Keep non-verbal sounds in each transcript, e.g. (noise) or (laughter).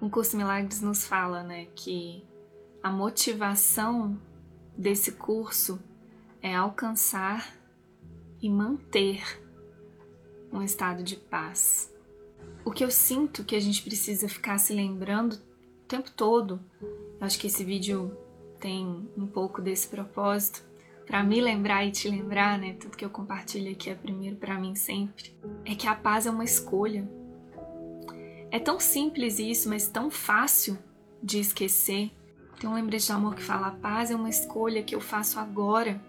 Um Curso Milagres nos fala, né, que a motivação desse curso é alcançar e manter um estado de paz. O que eu sinto que a gente precisa ficar se lembrando o tempo todo, eu acho que esse vídeo tem um pouco desse propósito, para me lembrar e te lembrar, né? Tudo que eu compartilho aqui é primeiro para mim sempre. É que a paz é uma escolha. É tão simples isso, mas tão fácil de esquecer. Tem um lembrete de amor que fala: a paz é uma escolha que eu faço agora.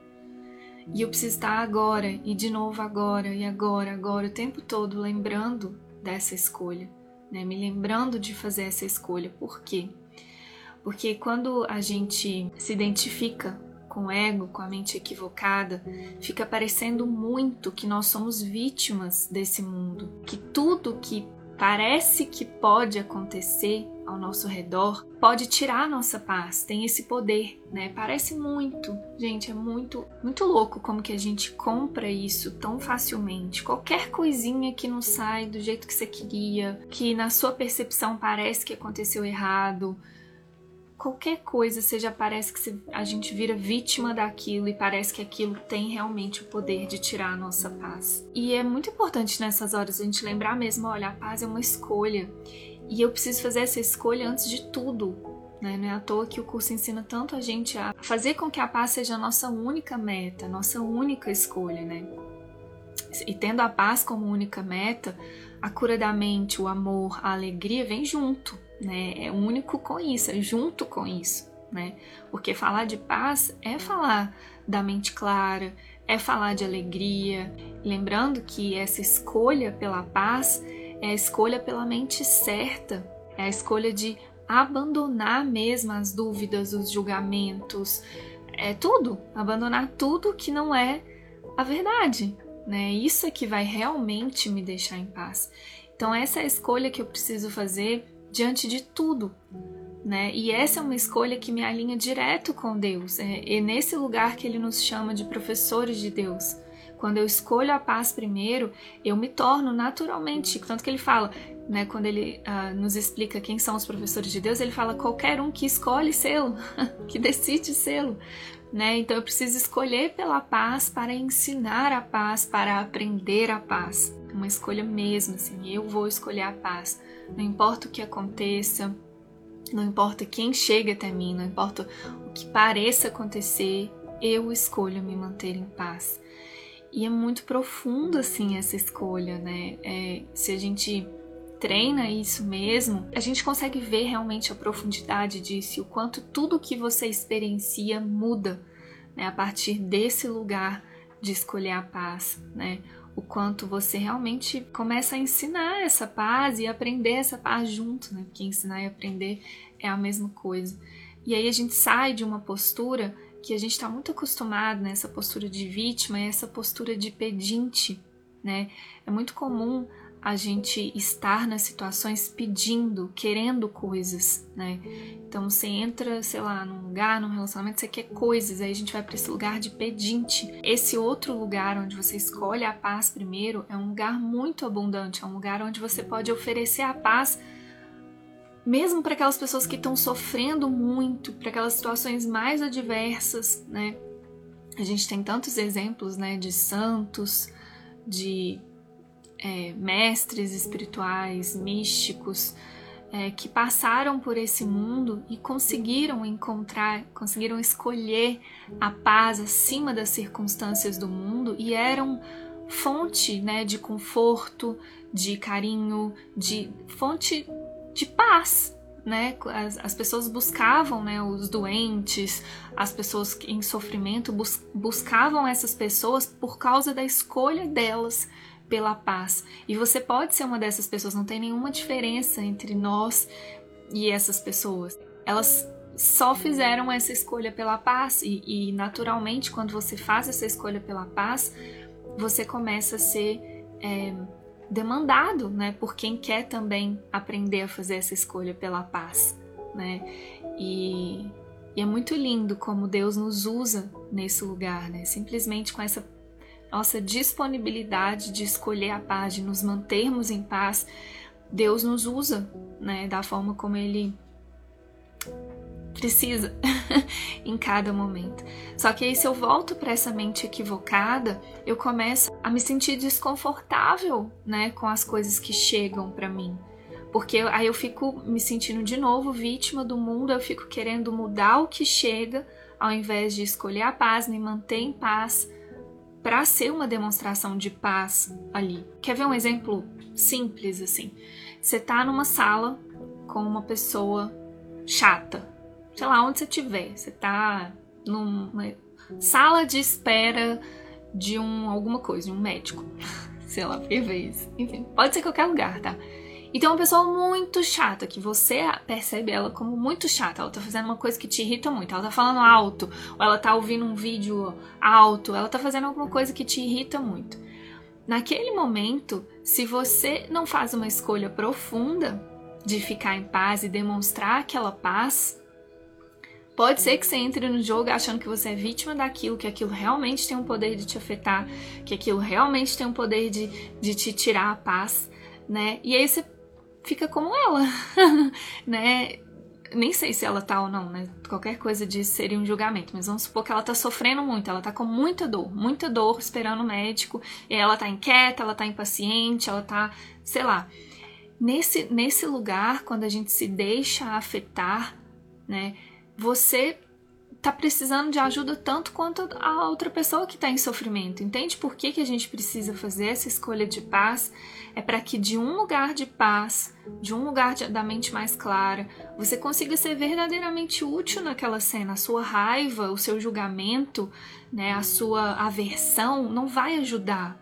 E eu preciso estar agora, e de novo agora, e agora, agora, o tempo todo lembrando dessa escolha, né? Me lembrando de fazer essa escolha. Por quê? Porque quando a gente se identifica com o ego, com a mente equivocada, fica parecendo muito que nós somos vítimas desse mundo, que tudo que parece que pode acontecer ao nosso redor pode tirar a nossa paz, tem esse poder, né? Parece muito, gente, é muito, muito louco como que a gente compra isso tão facilmente. Qualquer coisinha que não sai do jeito que você queria, que na sua percepção parece que aconteceu errado, qualquer coisa, seja parece que a gente vira vítima daquilo e parece que aquilo tem realmente o poder de tirar a nossa paz. E é muito importante nessas horas a gente lembrar mesmo, olha, a paz é uma escolha e eu preciso fazer essa escolha antes de tudo. Né? Não é à toa que o curso ensina tanto a gente a fazer com que a paz seja a nossa única meta, nossa única escolha, né? E tendo a paz como única meta, a cura da mente, o amor, a alegria vem junto, né? É único com isso, é junto com isso, né? Porque falar de paz é falar da mente clara, é falar de alegria, lembrando que essa escolha pela paz é a escolha pela mente certa, é a escolha de abandonar mesmo as dúvidas, os julgamentos, é tudo, abandonar tudo que não é a verdade, né? Isso é que vai realmente me deixar em paz. Então essa é a escolha que eu preciso fazer diante de tudo, né? E essa é uma escolha que me alinha direto com Deus. É, é nesse lugar que Ele nos chama de professores de Deus. Quando eu escolho a paz primeiro, eu me torno naturalmente. Tanto que ele fala, né, quando ele uh, nos explica quem são os professores de Deus, ele fala qualquer um que escolhe sê-lo, (laughs) que decide sê-lo. Né? Então eu preciso escolher pela paz para ensinar a paz, para aprender a paz. Uma escolha mesmo, assim, eu vou escolher a paz. Não importa o que aconteça, não importa quem chega até mim, não importa o que pareça acontecer, eu escolho me manter em paz. E é muito profundo assim essa escolha, né? É, se a gente treina isso mesmo, a gente consegue ver realmente a profundidade disso o quanto tudo que você experiencia muda né, a partir desse lugar de escolher a paz, né? O quanto você realmente começa a ensinar essa paz e aprender essa paz junto, né? Porque ensinar e aprender é a mesma coisa. E aí a gente sai de uma postura que a gente está muito acostumado nessa postura de vítima essa postura de pedinte, né? É muito comum a gente estar nas situações pedindo, querendo coisas, né? Então você entra, sei lá, num lugar, num relacionamento, você quer coisas, aí a gente vai para esse lugar de pedinte. Esse outro lugar onde você escolhe a paz primeiro é um lugar muito abundante, é um lugar onde você pode oferecer a paz mesmo para aquelas pessoas que estão sofrendo muito, para aquelas situações mais adversas, né? A gente tem tantos exemplos, né, de santos, de é, mestres espirituais, místicos, é, que passaram por esse mundo e conseguiram encontrar, conseguiram escolher a paz acima das circunstâncias do mundo e eram fonte né, de conforto, de carinho, de fonte de paz, né? As, as, pessoas buscavam, né? Os doentes, as pessoas em sofrimento bus buscavam essas pessoas por causa da escolha delas pela paz. E você pode ser uma dessas pessoas. Não tem nenhuma diferença entre nós e essas pessoas. Elas só fizeram essa escolha pela paz e, e naturalmente, quando você faz essa escolha pela paz, você começa a ser é, demandado, né, por quem quer também aprender a fazer essa escolha pela paz, né? E, e é muito lindo como Deus nos usa nesse lugar, né? Simplesmente com essa nossa disponibilidade de escolher a paz, de nos mantermos em paz, Deus nos usa né, da forma como ele precisa (laughs) em cada momento. Só que aí se eu volto para essa mente equivocada, eu começo a me sentir desconfortável, né, com as coisas que chegam para mim. Porque aí eu fico me sentindo de novo vítima do mundo, eu fico querendo mudar o que chega, ao invés de escolher a paz, me manter em paz, para ser uma demonstração de paz ali. Quer ver um exemplo simples assim? Você tá numa sala com uma pessoa chata, sei lá onde você estiver, você tá numa sala de espera de um alguma coisa, de um médico, (laughs) sei lá, por vez, enfim, pode ser qualquer lugar, tá? E tem uma pessoa muito chata, que você percebe ela como muito chata. Ela tá fazendo uma coisa que te irrita muito. Ela tá falando alto, ou ela tá ouvindo um vídeo alto, ela tá fazendo alguma coisa que te irrita muito. Naquele momento, se você não faz uma escolha profunda de ficar em paz e demonstrar aquela paz, pode ser que você entre no jogo achando que você é vítima daquilo, que aquilo realmente tem um poder de te afetar, que aquilo realmente tem um poder de, de te tirar a paz, né? E aí você fica como ela, (laughs) né? Nem sei se ela tá ou não, né? Qualquer coisa disso seria um julgamento, mas vamos supor que ela tá sofrendo muito, ela tá com muita dor, muita dor esperando o médico, e ela tá inquieta, ela tá impaciente, ela tá, sei lá. Nesse, nesse lugar, quando a gente se deixa afetar, né? Você tá precisando de ajuda tanto quanto a outra pessoa que está em sofrimento. Entende por que, que a gente precisa fazer essa escolha de paz? É para que de um lugar de paz, de um lugar de, da mente mais clara, você consiga ser verdadeiramente útil naquela cena. A sua raiva, o seu julgamento, né, a sua aversão não vai ajudar.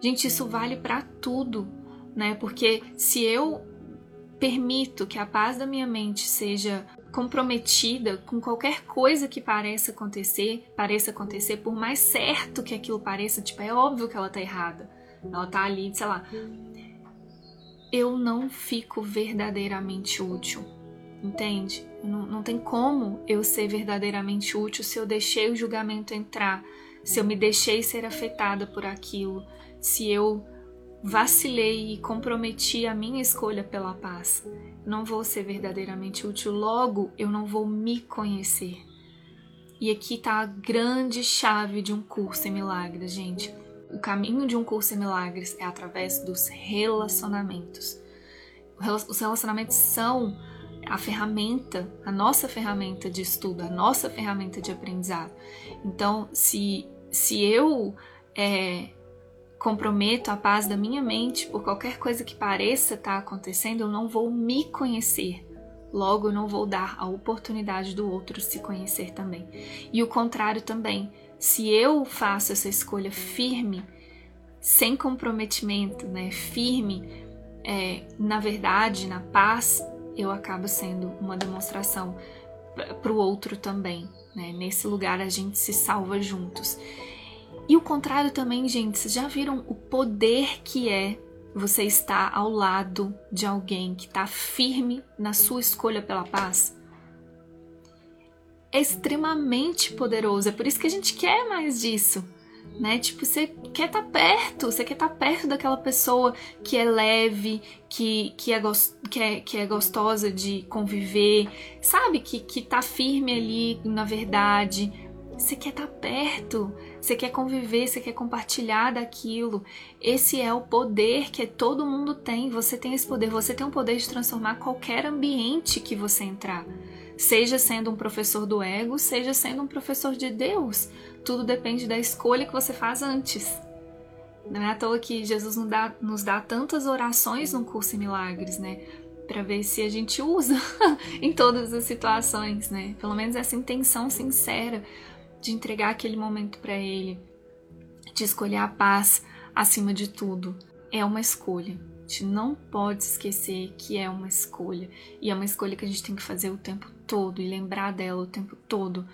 Gente, isso vale para tudo, né? Porque se eu permito que a paz da minha mente seja comprometida com qualquer coisa que pareça acontecer, pareça acontecer, por mais certo que aquilo pareça, tipo, é óbvio que ela tá errada. Ela tá ali, sei lá. Eu não fico verdadeiramente útil. Entende? Não, não tem como eu ser verdadeiramente útil se eu deixei o julgamento entrar, se eu me deixei ser afetada por aquilo, se eu vacilei e comprometi a minha escolha pela paz. Não vou ser verdadeiramente útil, logo eu não vou me conhecer. E aqui está a grande chave de um curso em milagres, gente. O caminho de um curso em milagres é através dos relacionamentos. Os relacionamentos são a ferramenta, a nossa ferramenta de estudo, a nossa ferramenta de aprendizado. Então, se, se eu é, comprometo a paz da minha mente por qualquer coisa que pareça estar tá acontecendo, eu não vou me conhecer. Logo, não vou dar a oportunidade do outro se conhecer também. E o contrário também. Se eu faço essa escolha firme, sem comprometimento, né, firme, é, na verdade, na paz, eu acabo sendo uma demonstração para o outro também. Né? Nesse lugar a gente se salva juntos. E o contrário também, gente, vocês já viram o poder que é você estar ao lado de alguém que está firme na sua escolha pela paz? É extremamente poderoso, é por isso que a gente quer mais disso. Né? Tipo, você quer estar tá perto, você quer estar tá perto daquela pessoa que é leve, que, que, é, que, é, que é gostosa de conviver, sabe? Que, que tá firme ali na verdade. Você quer estar tá perto, você quer conviver, você quer compartilhar daquilo. Esse é o poder que todo mundo tem. Você tem esse poder. Você tem o poder de transformar qualquer ambiente que você entrar. Seja sendo um professor do ego, seja sendo um professor de Deus. Tudo depende da escolha que você faz antes. Não é à toa que Jesus nos dá, nos dá tantas orações no curso em milagres, né? Para ver se a gente usa (laughs) em todas as situações, né? Pelo menos essa intenção sincera de entregar aquele momento para Ele, de escolher a paz acima de tudo. É uma escolha. A gente não pode esquecer que é uma escolha. E é uma escolha que a gente tem que fazer o tempo todo e lembrar dela o tempo todo.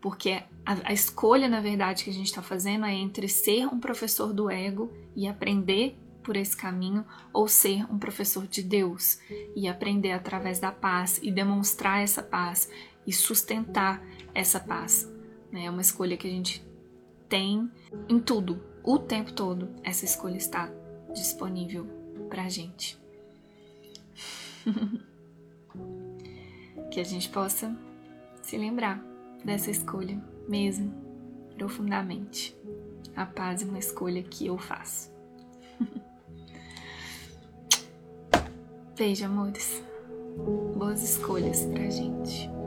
Porque a, a escolha, na verdade, que a gente está fazendo é entre ser um professor do ego e aprender por esse caminho ou ser um professor de Deus e aprender através da paz e demonstrar essa paz e sustentar essa paz. Né? É uma escolha que a gente tem em tudo, o tempo todo. Essa escolha está disponível para a gente. (laughs) que a gente possa se lembrar dessa escolha mesmo, profundamente. A paz é uma escolha que eu faço. (laughs) Beijo, amores. Boas escolhas pra gente.